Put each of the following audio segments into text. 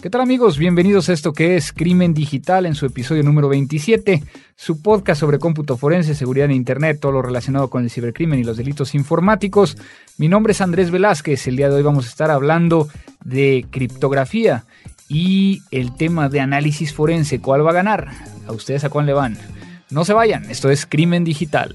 ¿Qué tal amigos? Bienvenidos a esto que es Crimen Digital en su episodio número 27, su podcast sobre cómputo forense, seguridad de Internet, todo lo relacionado con el cibercrimen y los delitos informáticos. Mi nombre es Andrés Velázquez, el día de hoy vamos a estar hablando de criptografía y el tema de análisis forense. ¿Cuál va a ganar? ¿A ustedes a cuál le van? No se vayan, esto es Crimen Digital.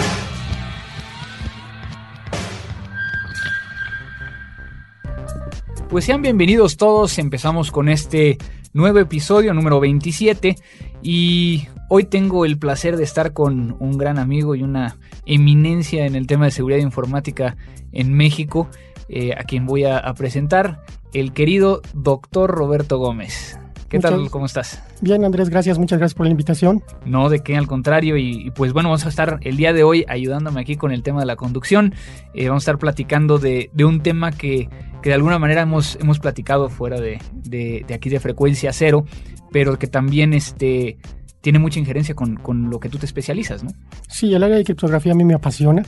Pues sean bienvenidos todos, empezamos con este nuevo episodio número 27 y hoy tengo el placer de estar con un gran amigo y una eminencia en el tema de seguridad informática en México, eh, a quien voy a, presentar, el querido doctor Roberto Gómez. ¿Qué tal? ¿Cómo estás? Bien, Andrés, gracias, muchas gracias por la invitación. No, de qué, al contrario. Y, pues bueno, vamos a estar el día de hoy ayudándome aquí con el tema de la conducción. Eh, vamos a estar platicando de, de un tema que que de alguna manera hemos, hemos platicado fuera de, de, aquí de frecuencia cero, pero que también este, tiene mucha injerencia con, con, lo que tú te especializas, ¿no? Sí, el área de criptografía a mí me apasiona.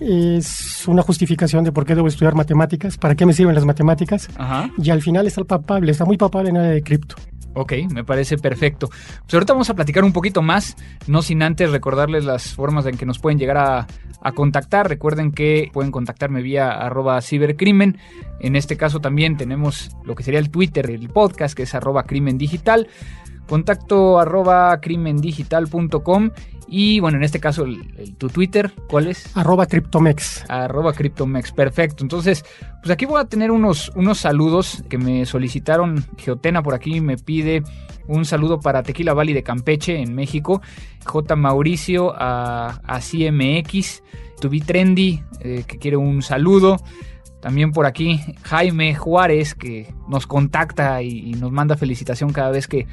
Es una justificación de por qué debo estudiar matemáticas, para qué me sirven las matemáticas. Y al final está el papable, está muy papable en el área de cripto. Ok, me parece perfecto. Pues ahorita vamos a platicar un poquito más, no sin antes recordarles las formas en que nos pueden llegar a, contactar. Recuerden que pueden contactarme vía arroba cibercrimen. En este caso también tenemos lo que sería el Twitter del podcast, que es arroba crimen digital. Contacto arroba crimendigital.com y bueno, en este caso, tu Twitter, ¿cuál es? Arroba Cryptomex. Arroba Cryptomex, perfecto. Entonces, pues aquí voy a tener unos, unos saludos que me solicitaron. Geotena por aquí me pide un saludo para Tequila Valley de Campeche, en México. J. Mauricio a, a CMX. Tubi Trendy, eh, que quiere un saludo. También por aquí Jaime Juárez, que nos contacta y, nos manda felicitación cada vez que,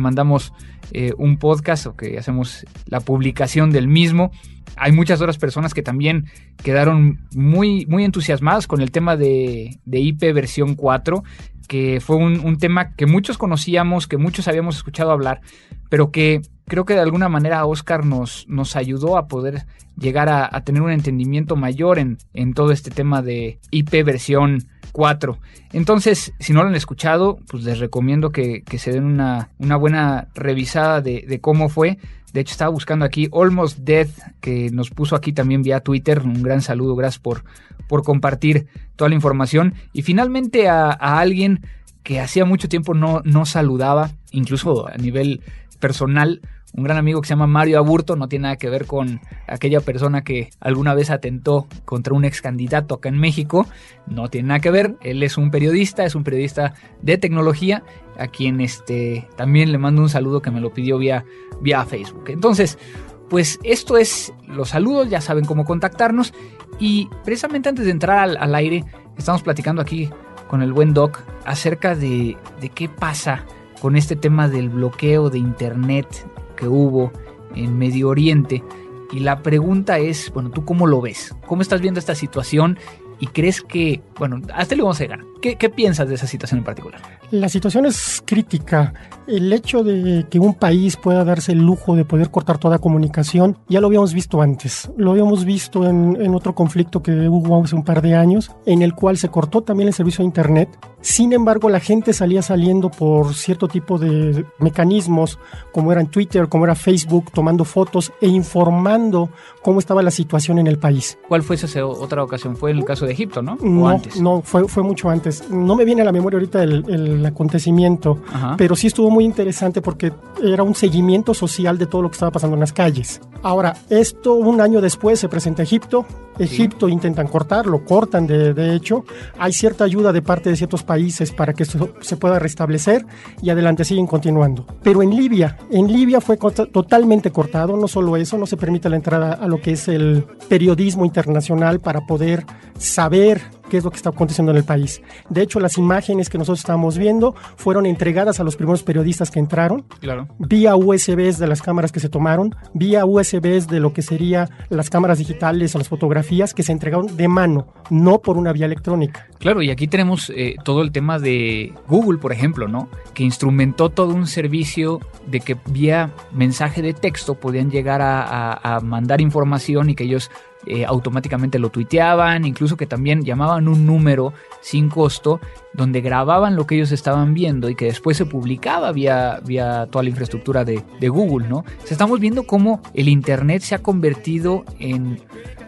mandamos eh, un podcast o que hacemos la publicación del mismo. Hay muchas otras personas que también quedaron muy, muy entusiasmadas con el tema de, de IP versión 4 que fue un, tema que muchos conocíamos, que muchos habíamos escuchado hablar, pero que creo que de alguna manera Oscar nos, nos ayudó a poder llegar a, tener un entendimiento mayor en, en, todo este tema de IP versión 4. Entonces, si no lo han escuchado, pues les recomiendo que, se den una, una buena revisada de, de cómo fue. De hecho, estaba buscando aquí Almost Death, que nos puso aquí también vía Twitter. Un gran saludo, gracias por, por compartir toda la información. Y finalmente a, alguien que hacía mucho tiempo no, no saludaba, incluso a nivel personal, un gran amigo que se llama Mario Aburto, no tiene nada que ver con aquella persona que alguna vez atentó contra un ex candidato acá en México, no tiene nada que ver, él es un periodista, es un periodista de tecnología, a quien este, también le mando un saludo que me lo pidió vía, vía Facebook. Entonces, pues esto es los saludos, ya saben cómo contactarnos y precisamente antes de entrar al, aire, estamos platicando aquí con el buen Doc acerca de, de qué pasa con este tema del bloqueo de Internet que hubo en Medio Oriente. Y la pregunta es, bueno, ¿tú cómo lo ves? ¿Cómo estás viendo esta situación? ¿Y crees que, bueno, hasta le vamos a llegar? ¿Qué, ¿Qué piensas de esa situación en particular? La situación es crítica. El hecho de que un país pueda darse el lujo de poder cortar toda comunicación, ya lo habíamos visto antes. Lo habíamos visto en, otro conflicto que hubo hace un par de años, en el cual se cortó también el servicio de Internet. Sin embargo, la gente salía saliendo por cierto tipo de mecanismos, como era en Twitter, como era Facebook, tomando fotos e informando cómo estaba la situación en el país. ¿Cuál fue esa otra ocasión? Fue en el caso de Egipto, ¿no? no, no, fue, fue mucho antes. No me viene a la memoria ahorita el, el acontecimiento, Ajá. pero sí estuvo muy interesante porque era un seguimiento social de todo lo que estaba pasando en las calles. Ahora, esto un año después se presenta a Egipto. Egipto intentan cortarlo, cortan de, de hecho. Hay cierta ayuda de parte de ciertos países para que esto se pueda restablecer y adelante siguen continuando. Pero en Libia, en Libia fue totalmente cortado, no solo eso, no se permite la entrada a lo que es el periodismo internacional para poder saber qué es lo que está aconteciendo en el país. De hecho, las imágenes que nosotros estábamos viendo fueron entregadas a los primeros periodistas que entraron, Claro. vía USBs de las cámaras que se tomaron, vía USBs de lo que sería las cámaras digitales o las fotografías que se entregaron de mano, no por una vía electrónica. Claro, y aquí tenemos eh, todo el tema de Google, por ejemplo, ¿no? Que instrumentó todo un servicio de que vía mensaje de texto podían llegar a, a- a mandar información y que ellos eh, automáticamente lo tuiteaban, incluso que también llamaban un número sin costo donde grababan lo que ellos estaban viendo y que después se publicaba vía, vía toda la infraestructura de, Google, ¿no? Estamos viendo cómo el Internet se ha convertido en,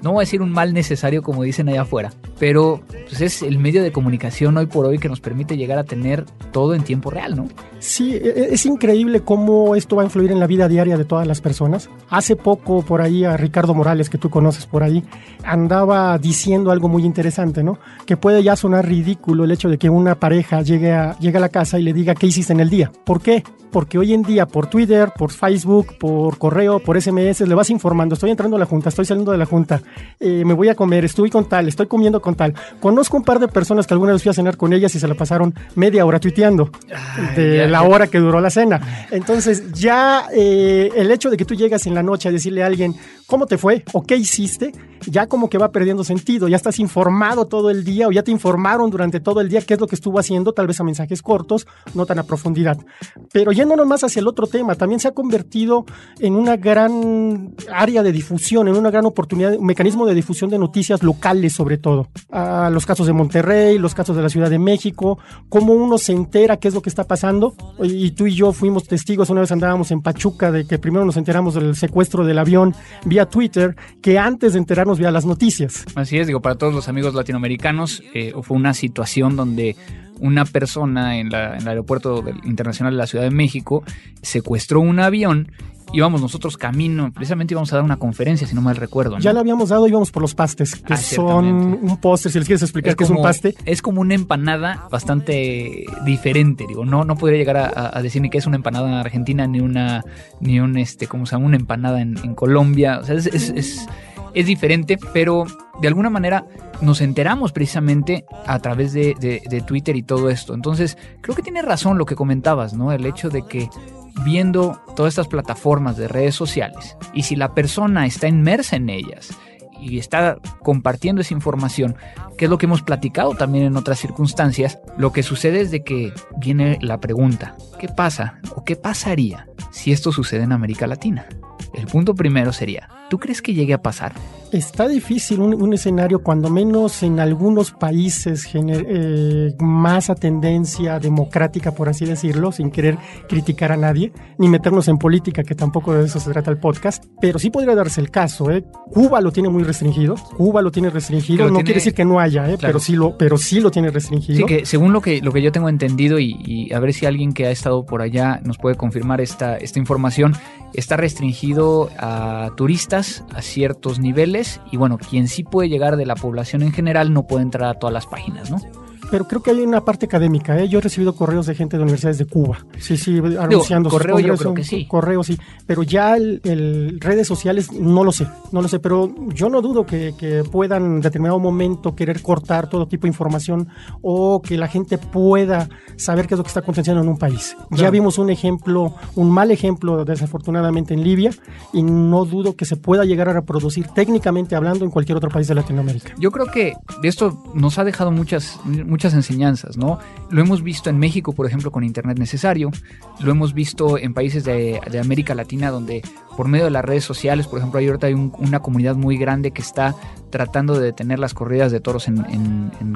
no voy a decir un mal necesario como dicen allá afuera, pero pues, es el medio de comunicación hoy por hoy que nos permite llegar a tener todo en tiempo real, ¿no? Sí, e- es increíble cómo esto va a influir en la vida diaria de todas las personas. Hace poco por ahí a Ricardo Morales, que tú conoces por ahí, andaba diciendo algo muy interesante, ¿no? Que puede ya sonar ridículo el hecho de que una pareja llegue a, llegue a la casa y le diga qué hiciste en el día. ¿Por qué? Porque hoy en día por Twitter, por Facebook, por correo, por SMS, le vas informando, estoy entrando a la junta, estoy saliendo de la junta, eh, me voy a comer, estoy con tal, estoy comiendo con tal. Conozco un par de personas que alguna vez fui a cenar con ellas y se la pasaron media hora tuiteando de ya, la hora que duró la cena. Entonces, ya eh, el hecho de que tú llegas en la noche a decirle a alguien cómo te fue o qué hiciste, ya como que va perdiendo sentido. Ya estás informado todo el día o ya te informaron durante todo el día qué es lo que estuvo haciendo, tal vez a mensajes cortos, no tan a profundidad. Pero yéndonos más hacia el otro tema, también se ha convertido en una gran área de difusión, en una gran oportunidad, un mecanismo de difusión de noticias locales sobre todo. Ah, los casos de Monterrey, los casos de la Ciudad de México, cómo uno se entera qué es lo que está pasando. Y tú y yo fuimos testigos, una vez andábamos en Pachuca de que primero nos enteramos del secuestro del avión vía Twitter, que antes de enterarnos vía las noticias. Así es, digo, para todos los amigos latinoamericanos, eh, fue una situación donde una persona en, la- en el aeropuerto internacional de la Ciudad de México secuestró un avión. Íbamos nosotros camino, precisamente íbamos a dar una conferencia, si no mal recuerdo. ¿no? Ya le habíamos dado, íbamos por los pastes, que Ah, son un postre, si les quieres explicar qué es un paste. es como una empanada bastante diferente, digo, no, no podría llegar a, decir ni que es una empanada en Argentina, ni una, ni un, este, como se llama, una empanada en, en Colombia, o sea, es, es, es- es diferente, pero de alguna manera nos enteramos precisamente a través de, Twitter y todo esto. Entonces, creo que tiene razón lo que comentabas, ¿no? El hecho de que viendo todas estas plataformas de redes sociales y si la persona está inmersa en ellas y está compartiendo esa información, que es lo que hemos platicado también en otras circunstancias, lo que sucede es de que viene la pregunta, ¿qué pasa o qué pasaría si esto sucede en América Latina? El punto primero sería, ¿tú crees que llegue a pasar? Está difícil un, un escenario, cuando menos en algunos países gener- eh, más a tendencia democrática, por así decirlo, sin querer criticar a nadie, ni meternos en política, que tampoco de eso se trata el podcast, pero sí podría darse el caso. ¿eh? Cuba lo tiene muy restringido, Cuba lo tiene restringido, lo no tiene- quiere decir que no haya, ¿eh? Claro. pero, sí lo, pero sí lo tiene restringido. Sí, que según lo que, lo que yo tengo entendido y, y a ver si alguien que ha estado por allá nos puede confirmar esta, esta información, está restringido a turistas a ciertos niveles y bueno, quien sí puede llegar de la población en general no puede entrar a todas las páginas, ¿no? Pero creo que hay una parte académica. ¿eh? Yo he recibido correos de gente de universidades de Cuba. Sí, sí, anunciando sus correo yo creo que sí. Correo sí. Pero ya el, el redes sociales no lo sé. No lo sé. Pero yo no dudo que, que puedan en determinado momento querer cortar todo tipo de información o que la gente pueda saber qué es lo que está aconteciendo en un país. Ya vimos un ejemplo, un mal ejemplo desafortunadamente en Libia y no dudo que se pueda llegar a reproducir técnicamente hablando en cualquier otro país de Latinoamérica. Yo creo que de esto nos ha dejado muchas, muchas enseñanzas, ¿no? Lo hemos visto en México, por ejemplo, con Internet Necesario, lo hemos visto en países de, América Latina donde por medio de las redes sociales, por ejemplo, ahorita hay un- una comunidad muy grande que está tratando de detener las corridas de toros en,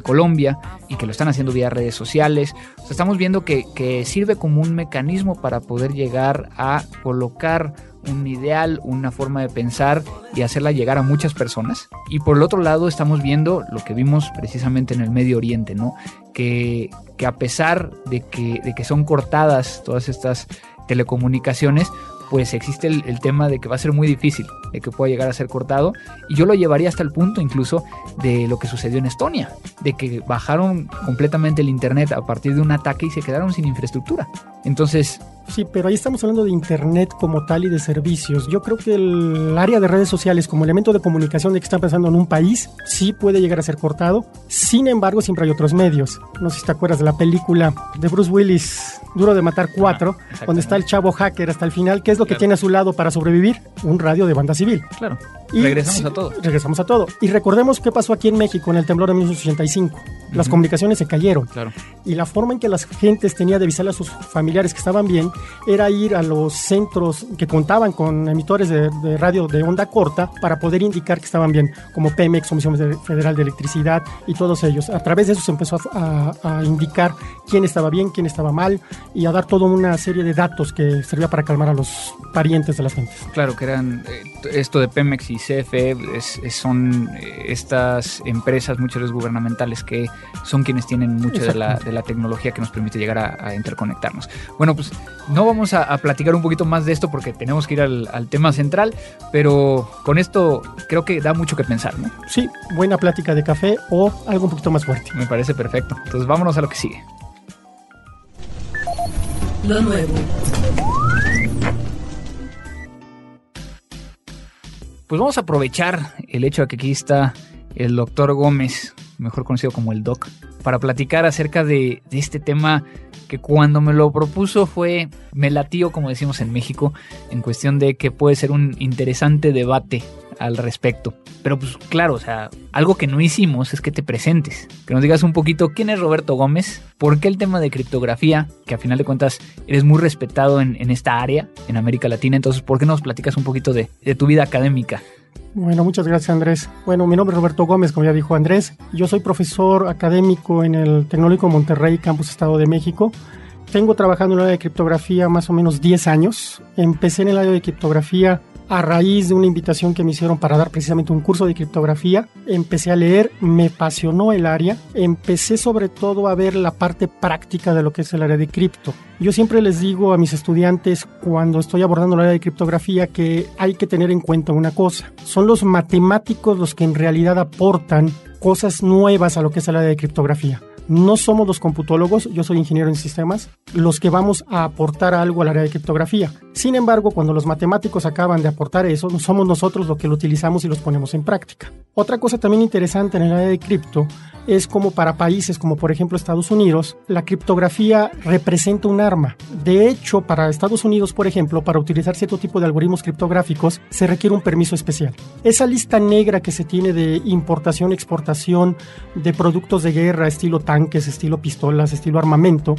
Colombia y que lo están haciendo vía redes sociales. O sea, estamos viendo que sirve como un mecanismo para poder llegar a colocar un ideal, una forma de pensar y hacerla llegar a muchas personas. Y por el otro lado estamos viendo lo que vimos precisamente en el Medio Oriente, ¿no? Que, que a pesar de que, de que son cortadas todas estas telecomunicaciones, pues existe el, tema de que va a ser muy difícil, de que pueda llegar a ser cortado. Y yo lo llevaría hasta el punto incluso de lo que sucedió en Estonia, de que bajaron completamente el Internet a partir de un ataque y se quedaron sin infraestructura. Entonces, Sí, pero ahí estamos hablando de Internet como tal y de servicios. Yo creo que el área de redes sociales como elemento de comunicación de que está pasando en un país sí puede llegar a ser cortado. Sin embargo, siempre hay otros medios. No sé si te acuerdas de la película de Bruce Willis, Duro de Matar 4, donde está el chavo hacker hasta el final. ¿Qué es lo que tiene a su lado para sobrevivir? Un radio de banda civil. Claro. Y regresamos a todo. Regresamos a todo. Y recordemos qué pasó aquí en México en el temblor de 1985. Las comunicaciones se cayeron. Claro. Y la forma en que las gentes tenían de avisar a sus familiares que estaban bien era ir a los centros que contaban con emitores de, radio de onda corta para poder indicar que estaban bien, como Pemex, Comisión Federal de Electricidad y todos ellos. A través de eso se empezó a, indicar quién estaba bien, quién estaba mal y a dar toda una serie de datos que servía para calmar a los parientes de las gentes. Claro, que eran eh, esto de Pemex y CFE, son eh, estas empresas, muchas veces gubernamentales, que son quienes tienen mucha de la, de la, tecnología que nos permite llegar a, a interconectarnos. Bueno, pues no vamos a, platicar un poquito más de esto porque tenemos que ir al, tema central, pero con esto creo que da mucho que pensar, ¿no? Sí, buena plática de café o algo un poquito más fuerte. Me parece perfecto. Entonces vámonos a lo que sigue. Lo nuevo. Pues vamos a aprovechar el hecho de que aquí está el doctor Gómez, mejor conocido como el Doc, para platicar acerca de, este tema que cuando me lo propuso fue, me latió, como decimos en México, en cuestión de que puede ser un interesante debate al respecto. Pero pues claro, o sea, algo que no hicimos es que te presentes, que nos digas un poquito quién es Roberto Gómez, por qué el tema de criptografía, que a final de cuentas eres muy respetado en, esta área, en América Latina, entonces, ¿por qué nos platicas un poquito de, de tu vida académica? Bueno, muchas gracias Andrés. Bueno, mi nombre es Roberto Gómez, como ya dijo Andrés. Yo soy profesor académico en el Tecnológico Monterrey, Campus Estado de México. Tengo trabajando en el área de criptografía más o menos 10 años. Empecé en el área de criptografía a raíz de una invitación que me hicieron para dar precisamente un curso de criptografía. Empecé a leer, me apasionó el área, empecé sobre todo a ver la parte práctica de lo que es el área de cripto. Yo siempre les digo a mis estudiantes cuando estoy abordando el área de criptografía que hay que tener en cuenta una cosa. Son los matemáticos los que en realidad aportan cosas nuevas a lo que es el área de criptografía no somos los computólogos, yo soy ingeniero en sistemas, los que vamos a aportar algo al área de criptografía. Sin embargo, cuando los matemáticos acaban de aportar eso, somos nosotros los que lo utilizamos y los ponemos en práctica. Otra cosa también interesante en el área de cripto es como para países como por ejemplo Estados Unidos, la criptografía representa un arma. De hecho, para Estados Unidos, por ejemplo, para utilizar cierto tipo de algoritmos criptográficos, se requiere un permiso especial. Esa lista negra que se tiene de importación, exportación de productos de guerra, estilo tanques, estilo pistolas, estilo armamento,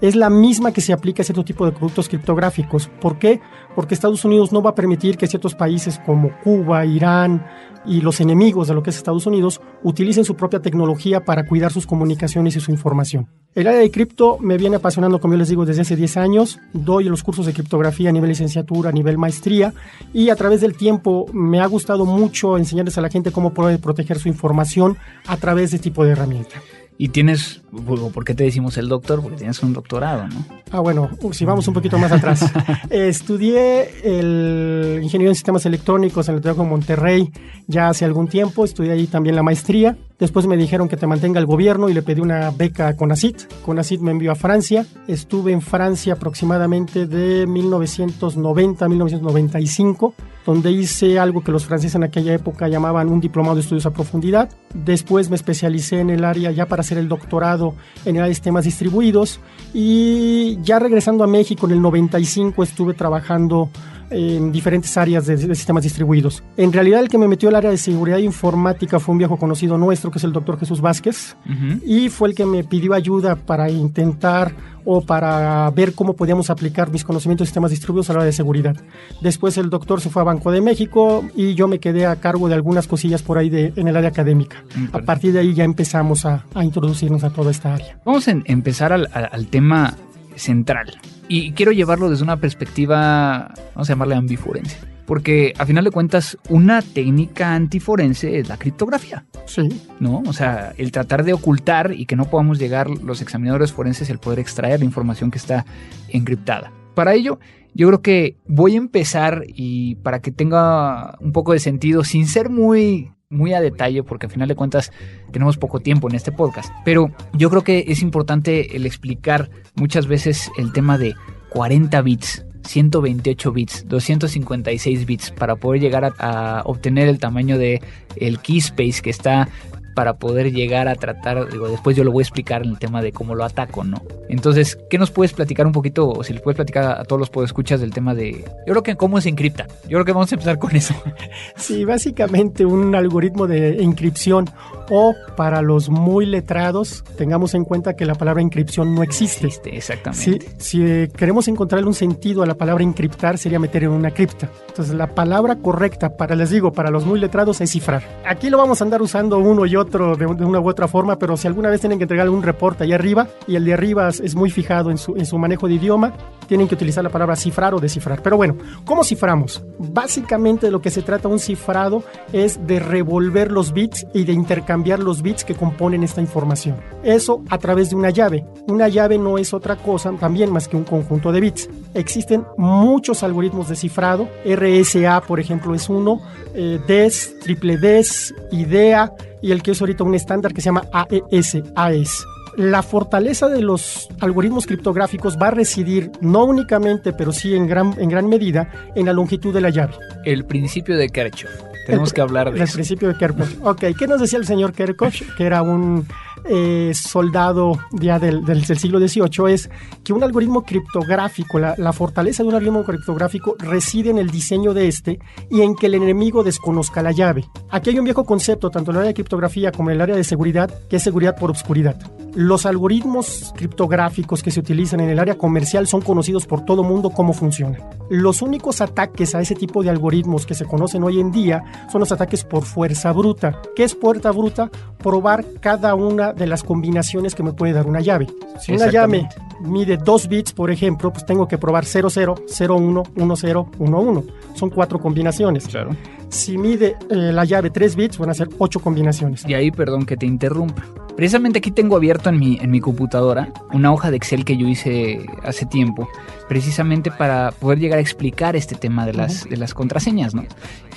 es la misma que se aplica a cierto tipo de productos criptográficos. ¿Por qué? Porque Estados Unidos no va a permitir que ciertos países como Cuba, Irán, y los enemigos de lo que es Estados Unidos utilicen su propia tecnología para cuidar sus comunicaciones y su información. El área de cripto me viene apasionando, como yo les digo, desde hace 10 años. Doy los cursos de criptografía a nivel licenciatura, a nivel maestría y a través del tiempo me ha gustado mucho enseñarles a la gente cómo puede proteger su información a través de este tipo de herramienta. Y tienes, ¿por qué te decimos el doctor? Porque tienes un doctorado, ¿no? Ah, bueno, si vamos un poquito más atrás. estudié el ingeniería en sistemas electrónicos en el Tecnológico de Monterrey ya hace algún tiempo. Estudié ahí también la maestría. Después me dijeron que te mantenga el gobierno y le pedí una beca a CONACIT. CONACIT me envió a Francia. Estuve en Francia aproximadamente de 1990 a 1995, donde hice algo que los franceses en aquella época llamaban un diplomado de estudios a profundidad. Después me especialicé en el área ya para hacer el doctorado en el área de sistemas distribuidos. Y ya regresando a México en el 95 estuve trabajando en diferentes áreas de, sistemas distribuidos. En realidad el que me metió al área de seguridad informática fue un viejo conocido nuestro, que es el doctor Jesús Vázquez, y fue el que me pidió ayuda para intentar o para ver cómo podíamos aplicar mis conocimientos de sistemas distribuidos a la área de seguridad. Después el doctor se fue a Banco de México y yo me quedé a cargo de algunas cosillas por ahí de, en el área académica. A partir de ahí ya empezamos a, introducirnos a toda esta área. Vamos a empezar al tema central Y quiero llevarlo desde una perspectiva, vamos a llamarle ambiforense. Porque a final de cuentas, una técnica antiforense es la criptografía. Sí. ¿No? O sea, el tratar de ocultar y que no podamos llegar los examinadores forenses el poder extraer la información que está encriptada. Para ello, yo creo que voy a empezar y para que tenga un poco de sentido, sin ser muy muy a detalle porque al final de cuentas tenemos poco tiempo en este podcast. Pero yo creo que es importante el explicar muchas veces el tema de 40 bits 128 bits, 256 bits para poder llegar a, a, obtener el tamaño de el key space que está para poder llegar a tratar, digo, después yo lo voy a explicar en el tema de cómo lo ataco, ¿no? Entonces, ¿qué nos puedes platicar un poquito, o si les puedes platicar a todos los podescuchas del tema de, yo creo que cómo se encripta, yo creo que vamos a empezar con eso. Sí, básicamente un algoritmo de inscripción o para los muy letrados, tengamos en cuenta que la palabra inscripción no existe. existe exactamente. Si, si queremos encontrarle un sentido a la palabra encriptar, sería meter en una cripta. Entonces, la palabra correcta para, les digo, para los muy letrados es cifrar. Aquí lo vamos a andar usando uno y otro de, una u otra forma, pero si alguna vez tienen que entregar un reporte allá arriba y el de arriba es muy fijado en su, en su manejo de idioma, tienen que utilizar la palabra cifrar o descifrar. Pero bueno, ¿cómo ciframos? Básicamente de lo que se trata un cifrado es de revolver los bits y de intercambiar los bits que componen esta información. Eso a través de una llave. Una llave no es otra cosa también más que un conjunto de bits. Existen muchos algoritmos de cifrado. RSA, por ejemplo, es uno. Eh, DES, triple DES, IDEA y el que es ahorita un estándar que se llama AES, AES la fortaleza de los algoritmos criptográficos va a residir no únicamente, pero sí en gran, en gran medida, en la longitud de la llave. El principio de Kirchhoff. Tenemos que hablar de el eso. El principio de Kirchhoff. Ok, ¿qué nos decía el señor Kirchhoff? Que era un eh, soldado ya del, del, del, siglo XVIII, es que un algoritmo criptográfico, la, la, fortaleza de un algoritmo criptográfico reside en el diseño de este y en que el enemigo desconozca la llave. Aquí hay un viejo concepto, tanto en el área de criptografía como en el área de seguridad, que es seguridad por obscuridad. Los algoritmos criptográficos que se utilizan en el área comercial son conocidos por todo mundo cómo funcionan. Los únicos ataques a ese tipo de algoritmos que se conocen hoy en día son los ataques por fuerza bruta. ¿Qué es fuerza bruta? Probar cada una de las combinaciones que me puede dar una llave. Si una llave mide 2 bits, por ejemplo, pues tengo que probar 00, 01, 10, 11. Son cuatro combinaciones. Claro. Si mide eh, la llave 3 bits, van a ser 8 combinaciones. Y ahí, perdón que te interrumpa. Precisamente aquí tengo abierto en mi, en mi computadora una hoja de Excel que yo hice hace tiempo, precisamente para poder llegar a explicar este tema de las, de las contraseñas, ¿no?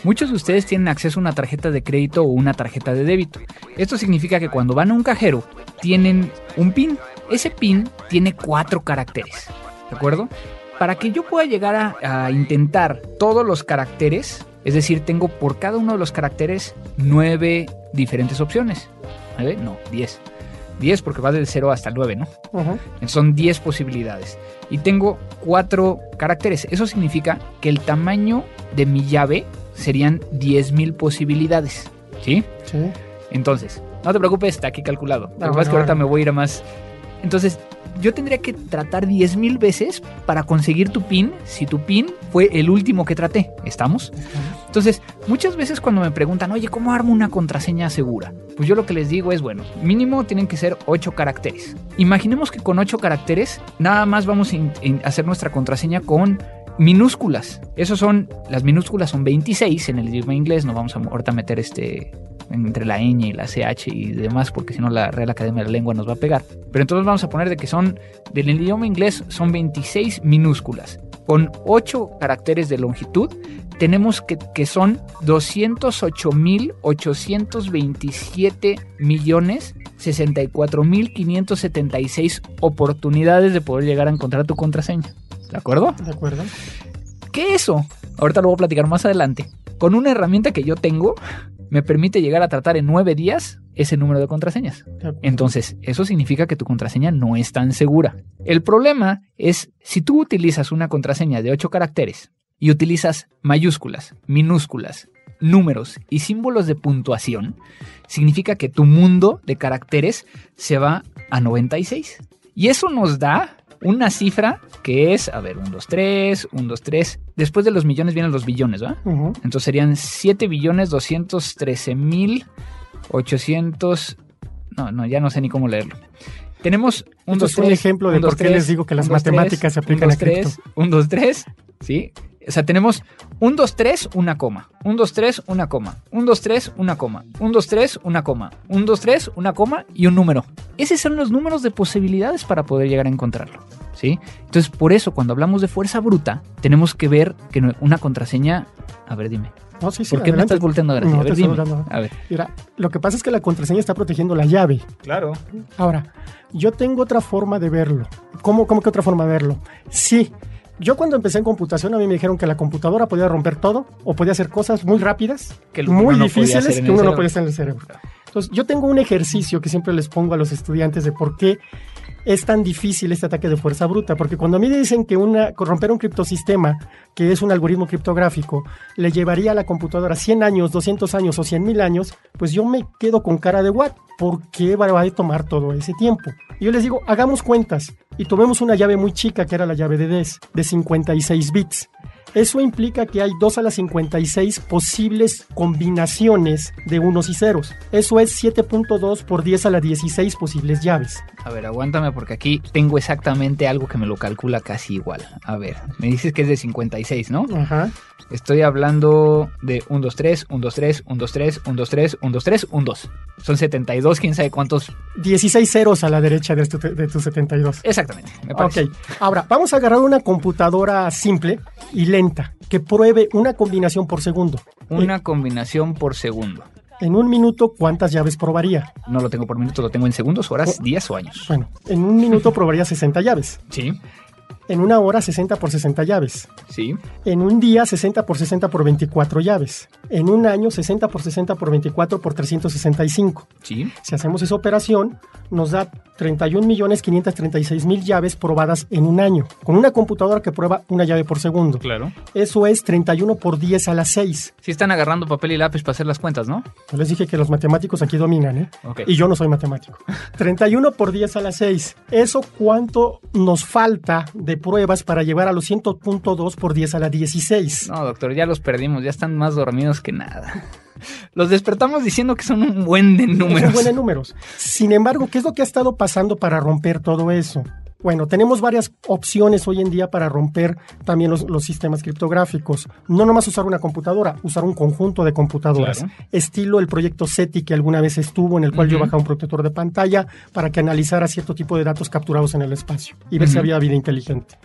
Muchos de ustedes tienen acceso a una tarjeta de crédito o una tarjeta de débito. Esto significa que cuando van a un cajero tienen un PIN. Ese PIN tiene cuatro caracteres, ¿de acuerdo? Para que yo pueda llegar a, a intentar todos los caracteres, es decir, tengo por cada uno de los caracteres nueve diferentes opciones. ¿9? No, 10. 10 porque va del 0 hasta el 9, ¿no? Uh -huh. Son 10 posibilidades. Y tengo 4 caracteres. Eso significa que el tamaño de mi llave serían 10.000 posibilidades. ¿Sí? Sí. Entonces, no te preocupes, está aquí calculado. Lo Ah, que pasa es que ahorita me voy a ir a más. Entonces, yo tendría que tratar 10.000 veces para conseguir tu pin si tu pin fue el último que traté. ¿Estamos? Entonces, muchas veces cuando me preguntan, oye, ¿cómo armo una contraseña segura? Pues yo lo que les digo es, bueno, mínimo tienen que ser 8 caracteres. Imaginemos que con 8 caracteres nada más vamos a hacer nuestra contraseña con minúsculas. Esos son, las minúsculas son 26 en el idioma inglés, no vamos a ahorita meter este entre la ñ y la ch y demás, porque si no la Real Academia de la Lengua nos va a pegar. Pero entonces vamos a poner de que son, del idioma inglés son 26 minúsculas. Con 8 caracteres de longitud, tenemos que, que son 208.827 millones 64.576 oportunidades de poder llegar a encontrar tu contraseña. ¿De acuerdo? ¿De acuerdo? Que eso, ahorita lo voy a platicar más adelante, con una herramienta que yo tengo, me permite llegar a tratar en nueve días ese número de contraseñas. Entonces, eso significa que tu contraseña no es tan segura. El problema es si tú utilizas una contraseña de 8 caracteres y utilizas mayúsculas, minúsculas, números y símbolos de puntuación, significa que tu mundo de caracteres se va a 96. Y eso nos da una cifra que es, a ver, 1, 2, 3, 1, 2, 3. Después de los millones vienen los billones, ¿va? Ujú. Entonces serían 7 billones 213 mil 800... No, no, ya no sé ni cómo leerlo. Tenemos un, Esto dos, es un ejemplo de un, dos, por qué tres, les digo que las un, dos, tres, matemáticas se un, aplican dos, a cripto. tres, Un, dos, tres, ¿sí? O sea, tenemos un, dos, tres, una coma. Un, dos, tres, una coma. Un, dos, tres, una coma. Un, dos, tres, una coma. Un, dos, tres, una coma y un número. Esos son los números de posibilidades para poder llegar a encontrarlo. ¿Sí? Entonces, por eso, cuando hablamos de fuerza bruta, tenemos que ver que una contraseña. A ver, dime. No, sí, sí, ¿Por qué me adelante. estás volteando? No, A ver, dime. A ver. Mira, lo que pasa es que la contraseña está protegiendo la llave. Claro. Ahora, yo tengo otra forma de verlo. ¿Cómo, cómo que otra forma de verlo? Sí. Yo cuando empecé en computación a mí me dijeron que la computadora podía romper todo o podía hacer cosas muy rápidas, Que muy no difíciles que uno no podía hacer en el cerebro. Entonces, yo tengo un ejercicio que siempre les pongo a los estudiantes de por qué es tan difícil este ataque de fuerza bruta, porque cuando a mí dicen que una, romper un criptosistema, que es un algoritmo criptográfico, le llevaría a la computadora 100 años, 200 años o 100 mil años, pues yo me quedo con cara de what, ¿por qué va a tomar todo ese tiempo? Y yo les digo, hagamos cuentas y tomemos una llave muy chica, que era la llave de DES, de 56 bits. Eso implica que hay 2 a la 56 posibles combinaciones de unos y ceros. Eso es 7.2 por 10 a la 16 posibles llaves. A ver, aguántame porque aquí tengo exactamente algo que me lo calcula casi igual. A ver, me dices que es de 56, ¿no? Ajá. Estoy hablando de 1, 2, 3, 1, 2, 3, 1, 2, 3, 1, 2, 3, 1, 2, 3, 1, 2. Son 72, quién sabe cuántos. 16 ceros a la derecha de tu, de tu 72. Exactamente, me parece. Ok, ahora vamos a agarrar una computadora simple y lenta que pruebe una combinación por segundo. Una combinación por segundo. En un minuto, ¿cuántas llaves probaría? No lo tengo por minuto, lo tengo en segundos, horas, días o años. Bueno, en un minuto probaría 60 llaves. Sí, En una hora, 60 por 60 llaves. sí. En un día, 60 por 60 por 24 llaves. En un año, 60 por 60 por 24 por 365. Sí, Si hacemos esa operación, nos da 31.536.000 llaves probadas en un año, con una computadora que prueba una llave por segundo. claro. Eso es 31 por 10 a las 6. Sí están agarrando papel y lápiz para hacer las cuentas, ¿no? Yo les dije que los matemáticos aquí dominan, ¿eh? Ok. Y yo no soy matemático. 31 por 10 a las 6. ¿Eso cuánto nos falta de pruebas para llevar a los 100.2 por 10 a la 16? No, doctor, ya los perdimos, ya están más dormidos que nada. Los despertamos diciendo que son un buen de Es un números. buen de números. Sin embargo, ¿qué es lo que ha estado pasando para romper todo eso? Bueno, tenemos varias opciones hoy en día para romper también los, los sistemas criptográficos. No nomás usar una computadora, usar un conjunto de computadoras. Claro. Estilo el proyecto SETI que alguna vez estuvo, en el cual yo bajaba un protector de pantalla para que analizara cierto tipo de datos capturados en el espacio y ver si había vida inteligente.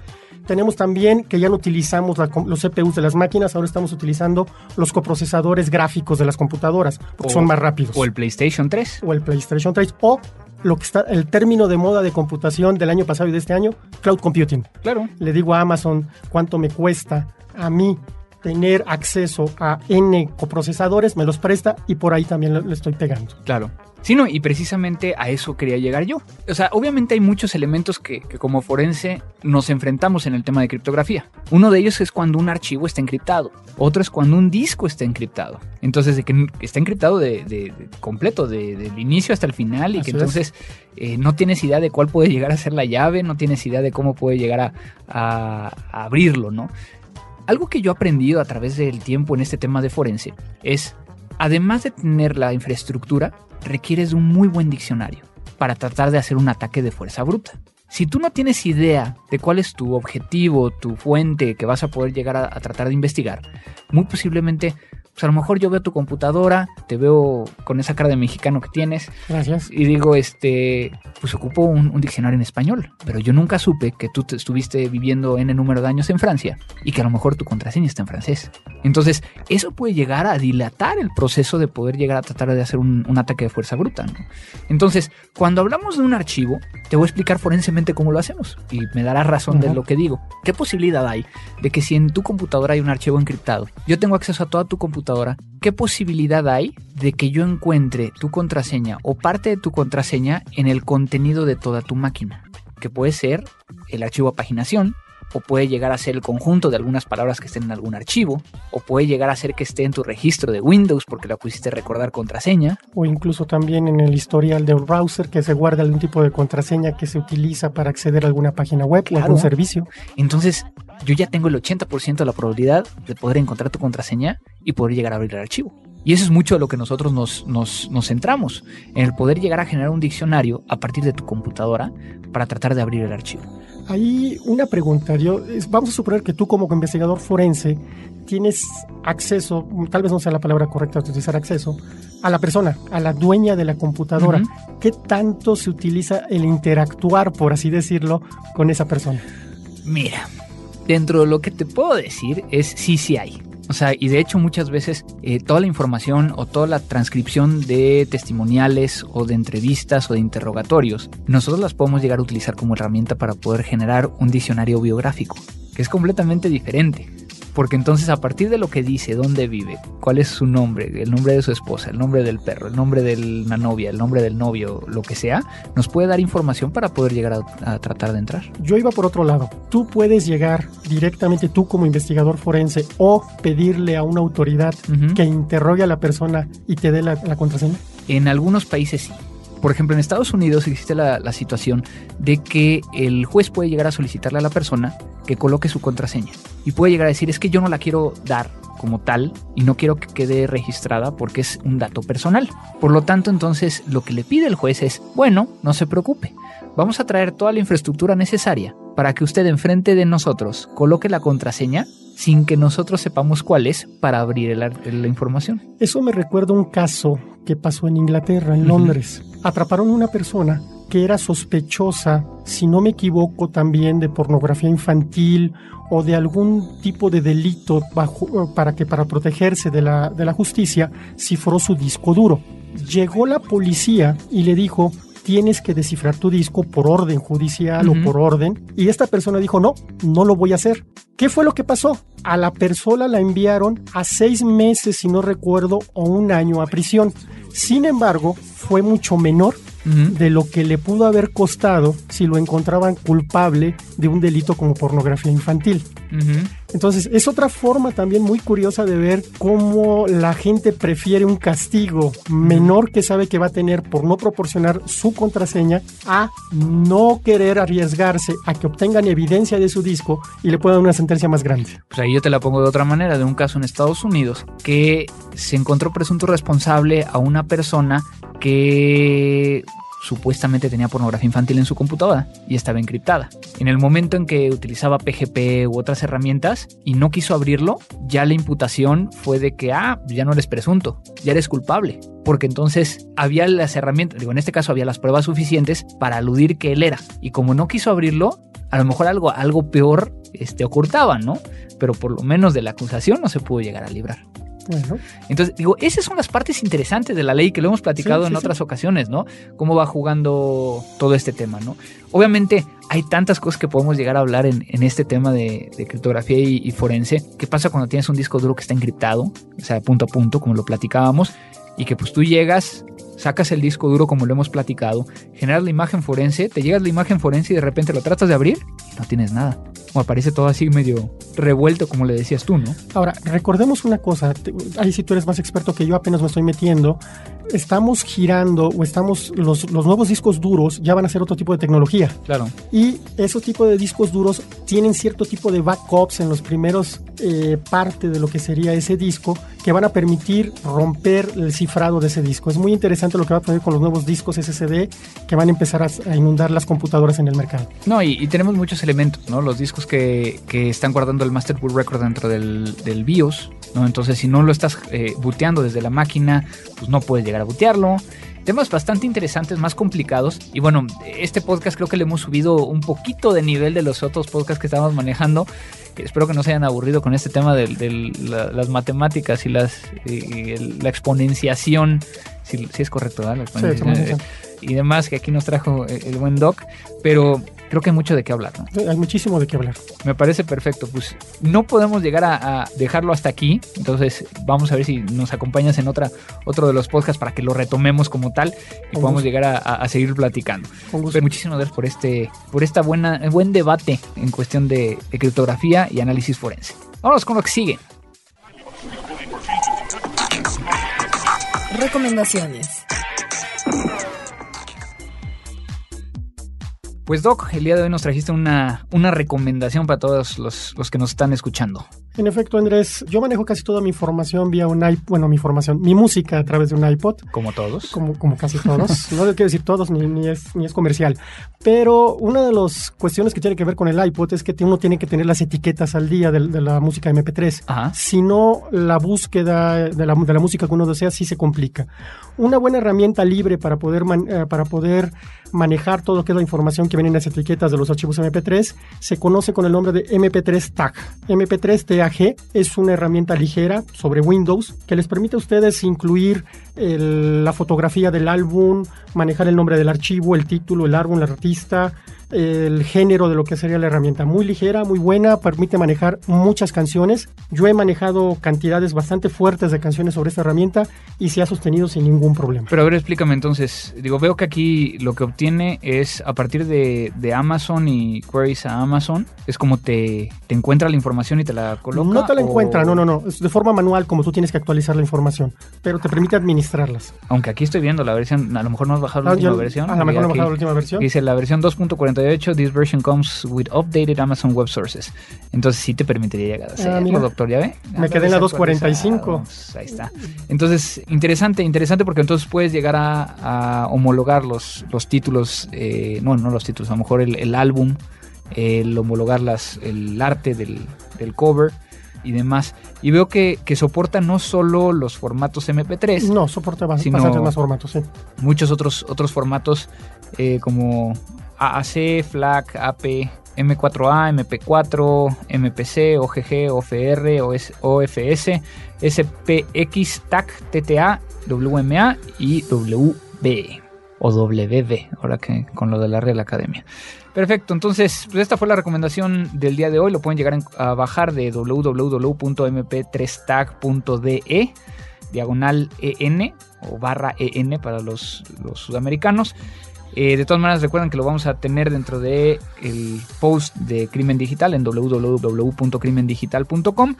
Tenemos también que ya no utilizamos la los CPUs de las máquinas, ahora estamos utilizando los coprocesadores gráficos de las computadoras, porque O- son más rápidos O el PlayStation 3. o el PlayStation 3 o lo que está el término de moda de computación del año pasado y de este año, cloud computing. Claro. Le digo a Amazon cuánto me cuesta a mí tener acceso a N coprocesadores, me los presta y por ahí también le, estoy pegando. Claro. Sí, no, y precisamente a eso quería llegar yo. O sea, obviamente hay muchos elementos que, que como forense nos enfrentamos en el tema de criptografía. Uno de ellos es cuando un archivo está encriptado. Otro es cuando un disco está encriptado. Entonces, de que está encriptado de, de- de completo, de- del inicio hasta el final, y Así que es. entonces eh, no tienes idea de cuál puede llegar a ser la llave, no tienes idea de cómo puede llegar a, a- a abrirlo, ¿no? Algo que yo he aprendido a través del tiempo en este tema de forense es, además de tener la infraestructura, requieres un muy buen diccionario para tratar de hacer un ataque de fuerza bruta. Si tú no tienes idea de cuál es tu objetivo, tu fuente que vas a poder llegar a tratar de investigar, muy posiblemente, pues a lo mejor yo veo tu computadora, te veo con esa cara de mexicano que tienes, Gracias. y digo, este, pues ocupo un, un diccionario en español, pero yo nunca supe que tú te estuviste viviendo en el número de años en Francia y que a lo mejor tu contraseña está en francés. Entonces, eso puede llegar a dilatar el proceso de poder llegar a tratar de hacer un, un ataque de fuerza bruta. ¿no? Entonces, cuando hablamos de un archivo, te voy a explicar forensemente cómo lo hacemos y me darás razón de lo que digo. ¿Qué posibilidad hay de que si en tu computadora hay un archivo encriptado, yo tengo acceso a toda tu computadora, ¿qué posibilidad hay de que yo encuentre tu contraseña o parte de tu contraseña en el contenido de toda tu máquina? Que puede ser el archivo a paginación, o puede llegar a ser el conjunto de algunas palabras que estén en algún archivo, o puede llegar a ser que esté en tu registro de Windows porque la pusiste recordar contraseña. O incluso también en el historial del browser que se guarda algún tipo de contraseña que se utiliza para acceder a alguna página web o Claro. algún servicio. Entonces, yo ya tengo el 80% de la probabilidad de poder encontrar tu contraseña y poder llegar a abrir el archivo. Y eso es mucho de lo que nosotros nos, nos, nos centramos, en el poder llegar a generar un diccionario a partir de tu computadora para tratar de abrir el archivo. Hay una pregunta. Yo, vamos a suponer que tú como investigador forense tienes acceso, tal vez no sea la palabra correcta utilizar acceso, a la persona, a la dueña de la computadora. ¿Qué tanto se utiliza el interactuar, por así decirlo, con esa persona? Mira, dentro de lo que te puedo decir es sí, sí hay. O sea, y de hecho muchas veces eh, toda la información o toda la transcripción de testimoniales o de entrevistas o de interrogatorios, nosotros las podemos llegar a utilizar como herramienta para poder generar un diccionario biográfico, que es completamente diferente. Porque entonces a partir de lo que dice, dónde vive, cuál es su nombre, el nombre de su esposa, el nombre del perro, el nombre de la novia, el nombre del novio, lo que sea, nos puede dar información para poder llegar a, tratar de entrar. Yo iba por otro lado. Tú puedes llegar directamente tú como investigador forense o pedirle a una autoridad que interrogue a la persona y te dé la contraseña. En algunos países sí. Por ejemplo, en Estados Unidos existe la, situación de que el juez puede llegar a solicitarle a la persona que coloque su contraseña y puede llegar a decir es que yo no la quiero dar como tal y no quiero que quede registrada porque es un dato personal. Por lo tanto, entonces lo que le pide el juez es, bueno, no se preocupe, vamos a traer toda la infraestructura necesaria para que usted enfrente de nosotros coloque la contraseña sin que nosotros sepamos cuál es para abrir la, información. Eso me recuerda un caso que pasó en Inglaterra, en Londres. Atraparon a una persona que era sospechosa, si no me equivoco, también de pornografía infantil o de algún tipo de delito bajo, para que para protegerse de la, de la justicia cifró su disco duro. Llegó la policía y le dijo, tienes que descifrar tu disco por orden judicial o por orden. Y esta persona dijo, no, no lo voy a hacer. ¿Qué fue lo que pasó? A la persona la enviaron a seis meses, si no recuerdo, o un año a prisión. Sin embargo, fue mucho menor de lo que le pudo haber costado si lo encontraban culpable de un delito como pornografía infantil. Entonces, es otra forma también muy curiosa de ver cómo la gente prefiere un castigo menor que sabe que va a tener por no proporcionar su contraseña a no querer arriesgarse a que obtengan evidencia de su disco y le puedan una sentencia más grande. Pues ahí yo te la pongo de otra manera, de un caso en Estados Unidos que se encontró presunto responsable a una persona que supuestamente tenía pornografía infantil en su computadora y estaba encriptada. En el momento en que utilizaba PGP u otras herramientas y no quiso abrirlo, ya la imputación fue de que, ah, ya no eres presunto, ya eres culpable. Porque entonces había las herramientas, digo, en este caso había las pruebas suficientes para aludir que él era. Y como no quiso abrirlo, a lo mejor algo, algo peor este, ocultaba, ¿no? Pero por lo menos de la acusación no se pudo llegar a librar. Entonces, digo, esas son las partes interesantes de la ley que lo hemos platicado en otras ocasiones, ¿no? Cómo va jugando todo este tema, ¿no? Obviamente hay tantas cosas que podemos llegar a hablar en, este tema de, criptografía y, forense. ¿Qué pasa cuando tienes un disco duro que está encriptado? O sea, punto a punto, como lo platicábamos, y que pues tú llegas, sacas el disco duro como lo hemos platicado, generas la imagen forense, te llegas la imagen forense y de repente lo tratas de abrir y no tienes nada o aparece todo así medio revuelto, como le decías tú, ¿no? Ahora, recordemos una cosa, ahí sí tú eres más experto que yo, apenas me estoy metiendo. Estamos girando o estamos, los, los nuevos discos duros ya van a ser otro tipo de tecnología. Claro. Y esos tipos de discos duros tienen cierto tipo de backups en los primeros eh, parte de lo que sería ese disco que van a permitir romper el cifrado de ese disco. Es muy interesante lo que va a poner con los nuevos discos SSD que van a empezar a, inundar las computadoras en el mercado. No, y, y tenemos muchos elementos, ¿no? Los discos que, están guardando el Master Boot Record dentro del, BIOS, ¿no? Entonces, si no lo estás eh, booteando desde la máquina, pues no puedes llegar a bootearlo. Temas bastante interesantes, más complicados. Y bueno, este podcast creo que le hemos subido un poquito de nivel de los otros podcasts que estamos manejando. Espero que no se hayan aburrido con este tema de, las matemáticas y las la exponenciación. Si, es correcto, ¿verdad? y demás que aquí nos trajo el buen Doc. Pero creo que hay mucho de qué hablar. Hay muchísimo de qué hablar. Me parece perfecto. Pues no podemos llegar a, dejarlo hasta aquí. Entonces vamos a ver si nos acompañas en otra, otro de los podcasts para que lo retomemos como tal y podamos llegar a, seguir platicando. muchísimas gracias por este, por esta buena, buen debate en cuestión de, de criptografía y análisis forense. Vamos con lo que sigue. Recomendaciones. Pues Doc, el día de hoy nos trajiste una, una recomendación para todos los, los que nos están escuchando. En efecto, Andrés, yo manejo casi toda mi información vía un iPod, bueno, mi formación, mi música a través de un iPod. Como todos. Como, como casi todos. no quiero decir todos, ni, ni, es, ni es comercial. Pero una de las cuestiones que tiene que ver con el iPod es que uno tiene que tener las etiquetas al día de, de la música MP3. Ajá. Si no, la búsqueda de la, de la, música que uno desea sí se complica. Una buena herramienta libre para poder, man, eh, para poder manejar todo lo que es la información que viene en las etiquetas de los archivos MP3 se conoce con el nombre de MP3 Tag. MP3 TAG es una herramienta ligera sobre Windows que les permite a ustedes incluir la fotografía del álbum, manejar el nombre del archivo, el título, el álbum, el artista, el género de lo que sería la herramienta. Muy ligera, muy buena, permite manejar muchas canciones. Yo he manejado cantidades bastante fuertes de canciones sobre esta herramienta y se ha sostenido sin ningún problema. Pero a ver, explícame entonces. Digo, veo que aquí lo que obtiene es a partir de, de Amazon y queries a Amazon, es como te, te, encuentra la información y te la coloca. No te la o... encuentra, no, no, no. Es de forma manual como tú tienes que actualizar la información, pero te permite administrarlas. Aunque aquí estoy viendo la versión, a lo mejor no has bajado la Ah, última yo- versión. a lo mejor no he bajado la última versión. Dice la versión 2.48, this version comes with updated Amazon Web Sources. Entonces sí te permitiría llegar a hacerlo, Ah, doctor, ¿ya ve? Me quedé en la 2.45. Pues Ahí está. Entonces, interesante, interesante porque entonces puedes llegar a, a homologar los, los títulos, eh, no, no los títulos, a lo mejor el, el álbum, el homologar las, el arte del, del cover y demás. Y veo que, que soporta no solo los formatos MP3, No, soporta bastantes más formatos, sí. muchos otros, otros formatos eh, como AAC, FLAC, AP, M4A, MP4, MPC, OGG, OFR, OFS, SPX, TAC, TTA, WMA y WB o WB, ahora que con lo de la Real Academia. Perfecto, entonces pues esta fue la recomendación del día de hoy. Lo pueden llegar a bajar de www.mp3tag.de diagonal EN o barra EN para los, los sudamericanos. Eh, de todas maneras, recuerden que lo vamos a tener dentro de el post de Crimen Digital en www.crimendigital.com.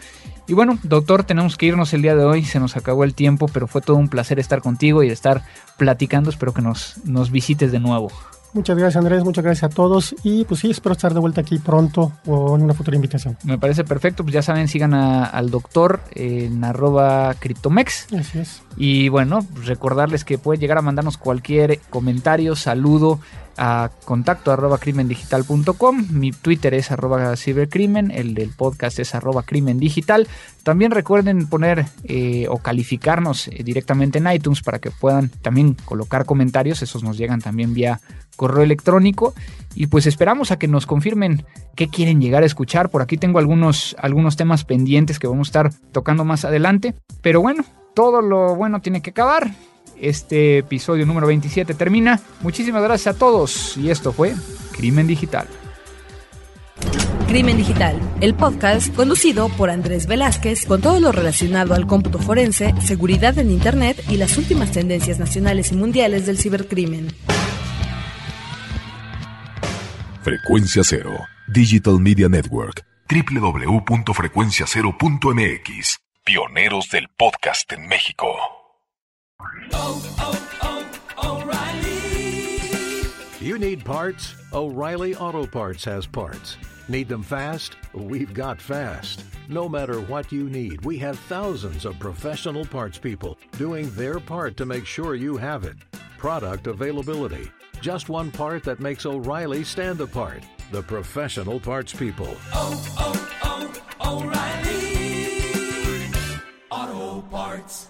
Y bueno, doctor, tenemos que irnos el día de hoy. Se nos acabó el tiempo, pero fue todo un placer estar contigo y estar platicando. Espero que nos, nos visites de nuevo. Muchas gracias, Andrés. Muchas gracias a todos. Y pues sí, espero estar de vuelta aquí pronto o en una futura invitación. Me parece perfecto. Pues ya saben, sigan a- al doctor en arroba criptomex. Así es. Y bueno, pues recordarles que pueden llegar a mandarnos cualquier comentario, saludo a contacto arroba crimendigital.com. Mi Twitter es arroba cibercrimen, el del podcast es arroba crimen digital. También recuerden poner eh, o calificarnos eh, directamente en iTunes para que puedan también colocar comentarios. Esos nos llegan también vía correo electrónico. Y pues esperamos a que nos confirmen qué quieren llegar a escuchar. Por aquí tengo algunos, algunos temas pendientes que vamos a estar tocando más adelante. Pero bueno, todo lo bueno tiene que acabar. Este episodio número 27 termina. Muchísimas gracias a todos. Y esto fue Crimen Digital. Crimen Digital, el podcast conducido por Andrés Velázquez con todo lo relacionado al cómputo forense, seguridad en Internet y las últimas tendencias nacionales y mundiales del cibercrimen. Frecuencia Cero, Digital Media Network, www.frecuenciacero.mx, pioneros del podcast en México. Oh, oh, oh, You need parts? O'Reilly Auto Parts has parts. Need them fast? We've got fast. No matter what you need, we have thousands of professional parts people doing their part to make sure you have it. Product availability. Just one part that makes O'Reilly stand apart the professional parts people. Oh, oh, oh, O'Reilly Auto Parts.